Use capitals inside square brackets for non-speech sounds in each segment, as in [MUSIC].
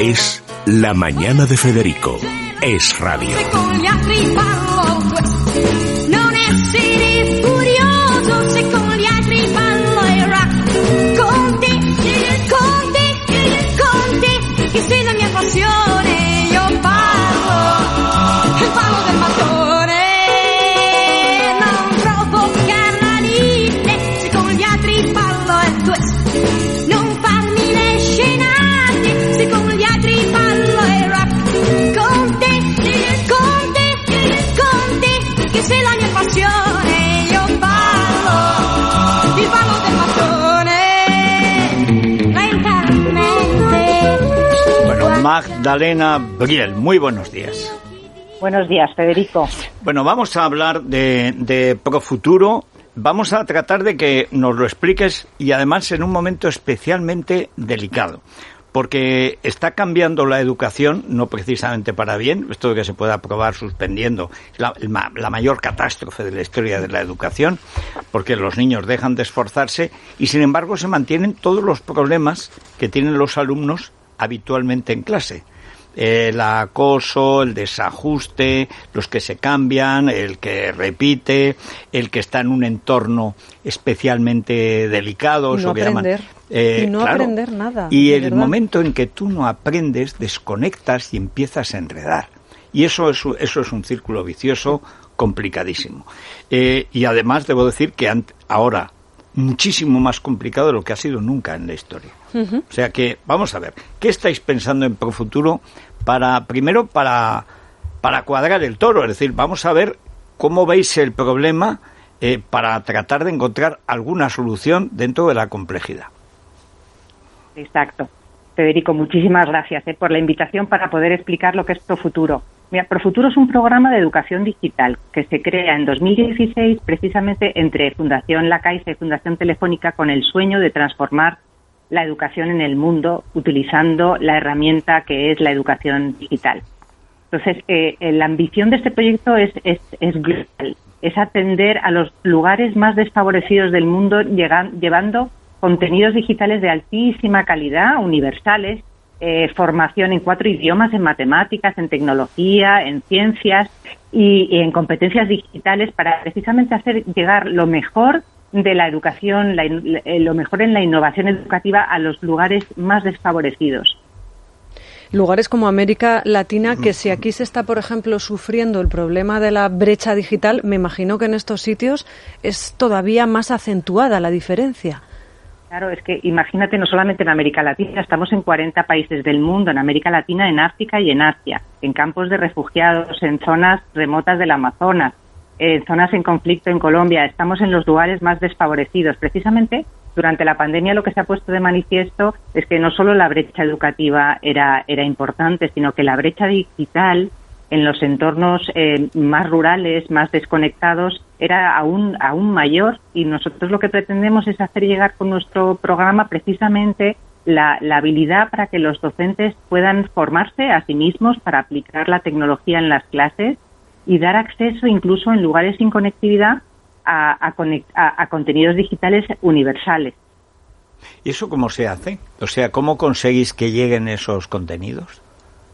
Es La Mañana de Federico. Es radio. Magdalena Briel. Muy buenos días. Buenos días, Federico. Bueno, vamos a hablar de, de Profuturo. Vamos a tratar de que nos lo expliques y además en un momento especialmente delicado porque está cambiando la educación, no precisamente para bien, esto de que se pueda aprobar suspendiendo, la, la, mayor catástrofe de la historia de la educación, porque los niños dejan de esforzarse y sin embargo se mantienen todos los problemas que tienen los alumnos habitualmente en clase. El acoso, el desajuste, los que se cambian, el que repite, el que está en un entorno especialmente delicado, y no aprender. Eh, y no aprender nada. Y el momento en que tú no aprendes, desconectas y empiezas a enredar. Y eso es, eso es un círculo vicioso complicadísimo. Eh, y además debo decir que ahora muchísimo más complicado de lo que ha sido nunca en la historia. O sea que, vamos a ver, ¿qué estáis pensando en Profuturo para, primero, para, para cuadrar el toro? Es decir, vamos a ver cómo veis el problema eh, para tratar de encontrar alguna solución dentro de la complejidad. Exacto. Federico, muchísimas gracias eh, por la invitación para poder explicar lo que es Profuturo. Mira, Profuturo es un programa de educación digital que se crea en 2016 precisamente entre Fundación La Caixa y Fundación Telefónica con el sueño de transformar la educación en el mundo utilizando la herramienta que es la educación digital. Entonces, eh, eh, la ambición de este proyecto es, es, es, global, es atender a los lugares más desfavorecidos del mundo llevando contenidos digitales de altísima calidad, universales, eh, formación en cuatro idiomas, en matemáticas, en tecnología, en ciencias y, y en competencias digitales para precisamente hacer llegar lo mejor de la educación, eh, lo mejor en la innovación educativa a los lugares más desfavorecidos. Lugares como América Latina, que si aquí se está, por ejemplo, sufriendo el problema de la brecha digital, me imagino que en estos sitios es todavía más acentuada la diferencia. Claro, es que imagínate, no solamente en América Latina, estamos en 40 países del mundo, en América Latina, en África y en Asia, en campos de refugiados, en zonas remotas del Amazonas, en zonas en conflicto en Colombia, estamos en los lugares más desfavorecidos. Precisamente durante la pandemia lo que se ha puesto de manifiesto es que no solo la brecha educativa era, era importante, sino que la brecha digital en los entornos eh, más rurales, más desconectados, era aún, aún mayor y nosotros lo que pretendemos es hacer llegar con nuestro programa precisamente la, la, habilidad para que los docentes puedan formarse a sí mismos para aplicar la tecnología en las clases y dar acceso incluso en lugares sin conectividad a, a, contenidos digitales universales. ¿Y eso cómo se hace? O sea, ¿cómo conseguís que lleguen esos contenidos?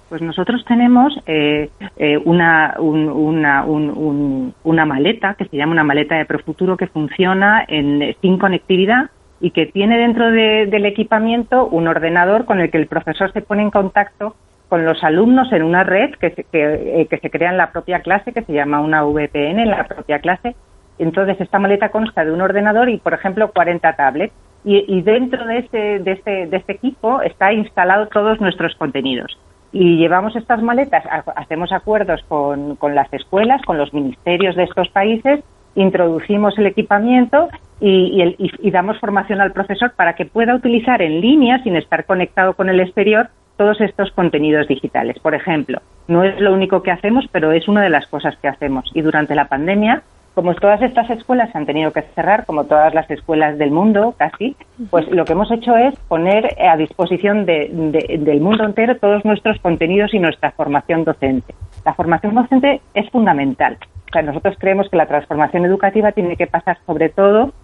Pues nosotros tenemos eh, eh, una, una, una maleta que se llama una maleta de Profuturo que funciona en, sin conectividad y que tiene dentro del equipamiento un ordenador con el que el profesor se pone en contacto con los alumnos en una red que se, eh, que, se crea en la propia clase, que se llama una VPN en la propia clase. Entonces, esta maleta consta de un ordenador y, por ejemplo, 40 tablets. Y, dentro de este, de, este, de este equipo está instalado todos nuestros contenidos. Y llevamos estas maletas, hacemos acuerdos con, con las escuelas, con los ministerios de estos países, introducimos el equipamiento y, y, y, damos formación al profesor para que pueda utilizar en línea, sin estar conectado con el exterior, todos estos contenidos digitales. Por ejemplo, no es lo único que hacemos, pero es una de las cosas que hacemos. Y durante la pandemia, como todas estas escuelas se han tenido que cerrar, como todas las escuelas del mundo casi, pues lo que hemos hecho es poner a disposición del mundo entero todos nuestros contenidos y nuestra formación docente. La formación docente es fundamental. O sea, nosotros creemos que la transformación educativa tiene que pasar sobre todo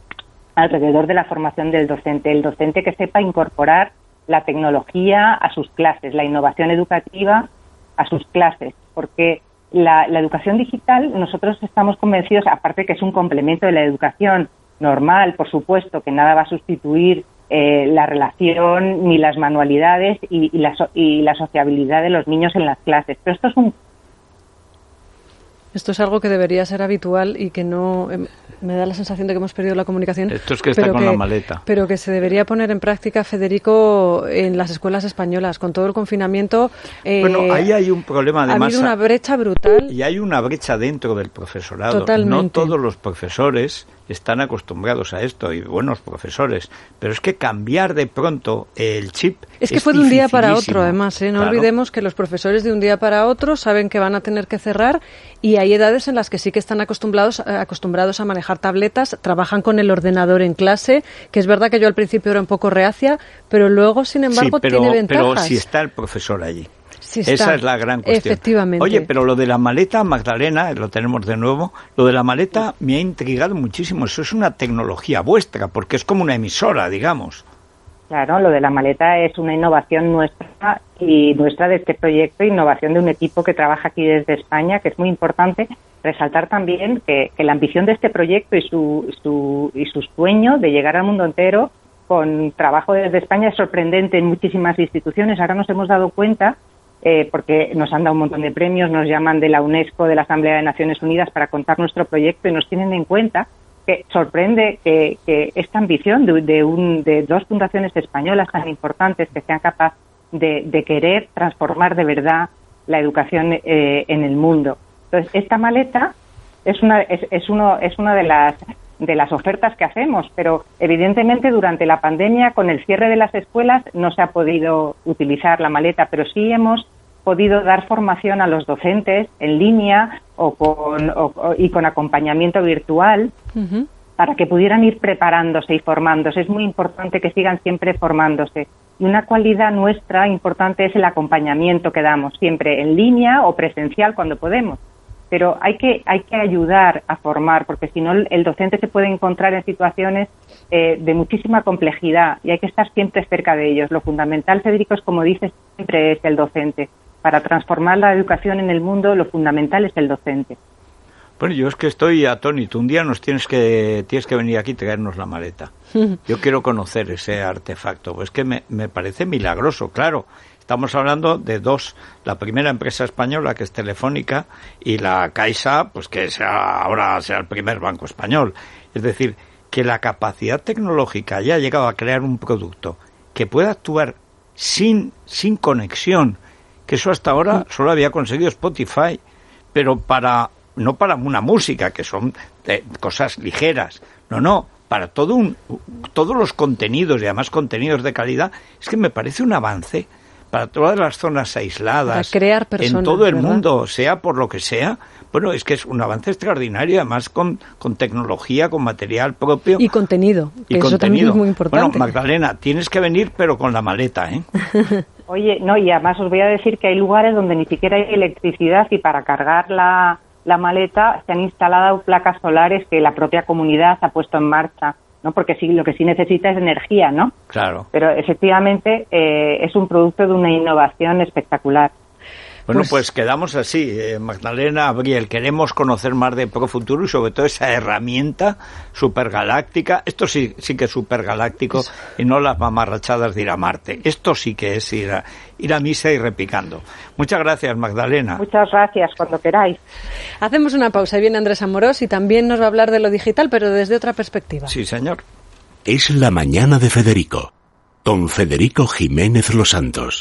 alrededor de la formación del docente, el docente que sepa incorporar la tecnología a sus clases, la innovación educativa a sus clases, porque la, educación digital nosotros estamos convencidos, aparte que es un complemento de la educación normal, por supuesto, que nada va a sustituir eh, la relación ni las manualidades y, la, y la sociabilidad de los niños en las clases. Pero esto es un esto es algo que debería ser habitual y que no. Em, me da la sensación de que hemos perdido la comunicación. Esto es que está con la maleta. Pero que se debería poner en práctica, Federico, en las escuelas españolas. Con todo el confinamiento. Eh, bueno, ahí hay un problema además. Ha habido una brecha brutal. Y hay una brecha dentro del profesorado. Totalmente. No todos los profesores están acostumbrados a esto y buenos profesores, pero es que cambiar de pronto el chip es que fue de un día para otro, además. ¿eh? No olvidemos que los profesores de un día para otro saben que van a tener que cerrar y hay edades en las que sí que están acostumbrados eh, acostumbrados a manejar tabletas, trabajan con el ordenador en clase, que es verdad que yo al principio era un poco reacia, pero luego, sin embargo, tiene ventajas. Pero si está el profesor allí. Esa es la gran cuestión. Efectivamente. Oye, pero lo de la maleta, Magdalena, lo tenemos de nuevo, lo de la maleta me ha intrigado muchísimo. Eso es una tecnología vuestra, porque es como una emisora, digamos. Claro, lo de la maleta es una innovación nuestra y nuestra de este proyecto, innovación de un equipo que trabaja aquí desde España, que es muy importante resaltar también que, la ambición de este proyecto y su, su, y su sueño de llegar al mundo entero con trabajo desde España es sorprendente en muchísimas instituciones. Ahora nos hemos dado cuenta eh, porque nos han dado un montón de premios, nos llaman de la UNESCO, de la Asamblea de Naciones Unidas para contar nuestro proyecto y nos tienen en cuenta que sorprende que, esta ambición de, un, de, dos fundaciones españolas tan importantes que sean capaces de, querer transformar de verdad la educación eh, en el mundo. Entonces, esta maleta es una, es, es, uno, es una de las de las ofertas que hacemos, pero evidentemente durante la pandemia, con el cierre de las escuelas, no se ha podido utilizar la maleta, pero sí hemos podido dar formación a los docentes en línea o con, y con acompañamiento virtual para que pudieran ir preparándose y formándose. Es muy importante que sigan siempre formándose. Y una cualidad nuestra importante es el acompañamiento que damos, siempre en línea o presencial cuando podemos pero hay que, hay que ayudar a formar, porque si no el docente se puede encontrar en situaciones eh, de muchísima complejidad y hay que estar siempre cerca de ellos. Lo fundamental, Federico, es como dices, siempre es el docente. Para transformar la educación en el mundo, lo fundamental es el docente. Bueno, yo es que estoy atónito. Un día nos tienes que, tienes que venir aquí y traernos la maleta. [LAUGHS] Yo quiero conocer ese artefacto. Pues que me, me parece milagroso, claro. Estamos hablando de dos, la primera empresa española que es Telefónica y la Caixa, pues que sea, ahora sea el primer banco español. Es decir, que la capacidad tecnológica haya llegado a crear un producto que pueda actuar sin, sin conexión, que eso hasta ahora solo había conseguido Spotify, pero para no para una música, que son cosas ligeras, no, no, para todo un, todos los contenidos y además contenidos de calidad, es que me parece un avance para todas las zonas aisladas, crear en todo el mundo, sea por lo que sea, bueno, es que es un avance extraordinario, además con, con tecnología, con material propio. Y contenido, y eso también es muy importante. Bueno, Magdalena, tienes que venir, pero con la maleta, ¿eh? [LAUGHS] Oye, no, y además os voy a decir que hay lugares donde ni siquiera hay electricidad y para cargar la, la maleta se han instalado placas solares que la propia comunidad ha puesto en marcha. ¿No? Porque sí, lo que sí necesita es energía, ¿no? Claro. Pero efectivamente eh, es un producto de una innovación espectacular. Bueno, pues, pues, quedamos así. Eh, Magdalena Abriel, queremos conocer más de Profuturo y sobre todo esa herramienta supergaláctica. Esto sí, sí que es supergaláctico y no las mamarrachadas de ir a Marte. Esto sí que es ir a, ir a misa y repicando. Muchas gracias, Magdalena. Muchas gracias, cuando queráis. Hacemos una pausa y viene Andrés Amorós y también nos va a hablar de lo digital, pero desde otra perspectiva. Sí, señor. Es la mañana de Federico, con Federico Jiménez Los Santos.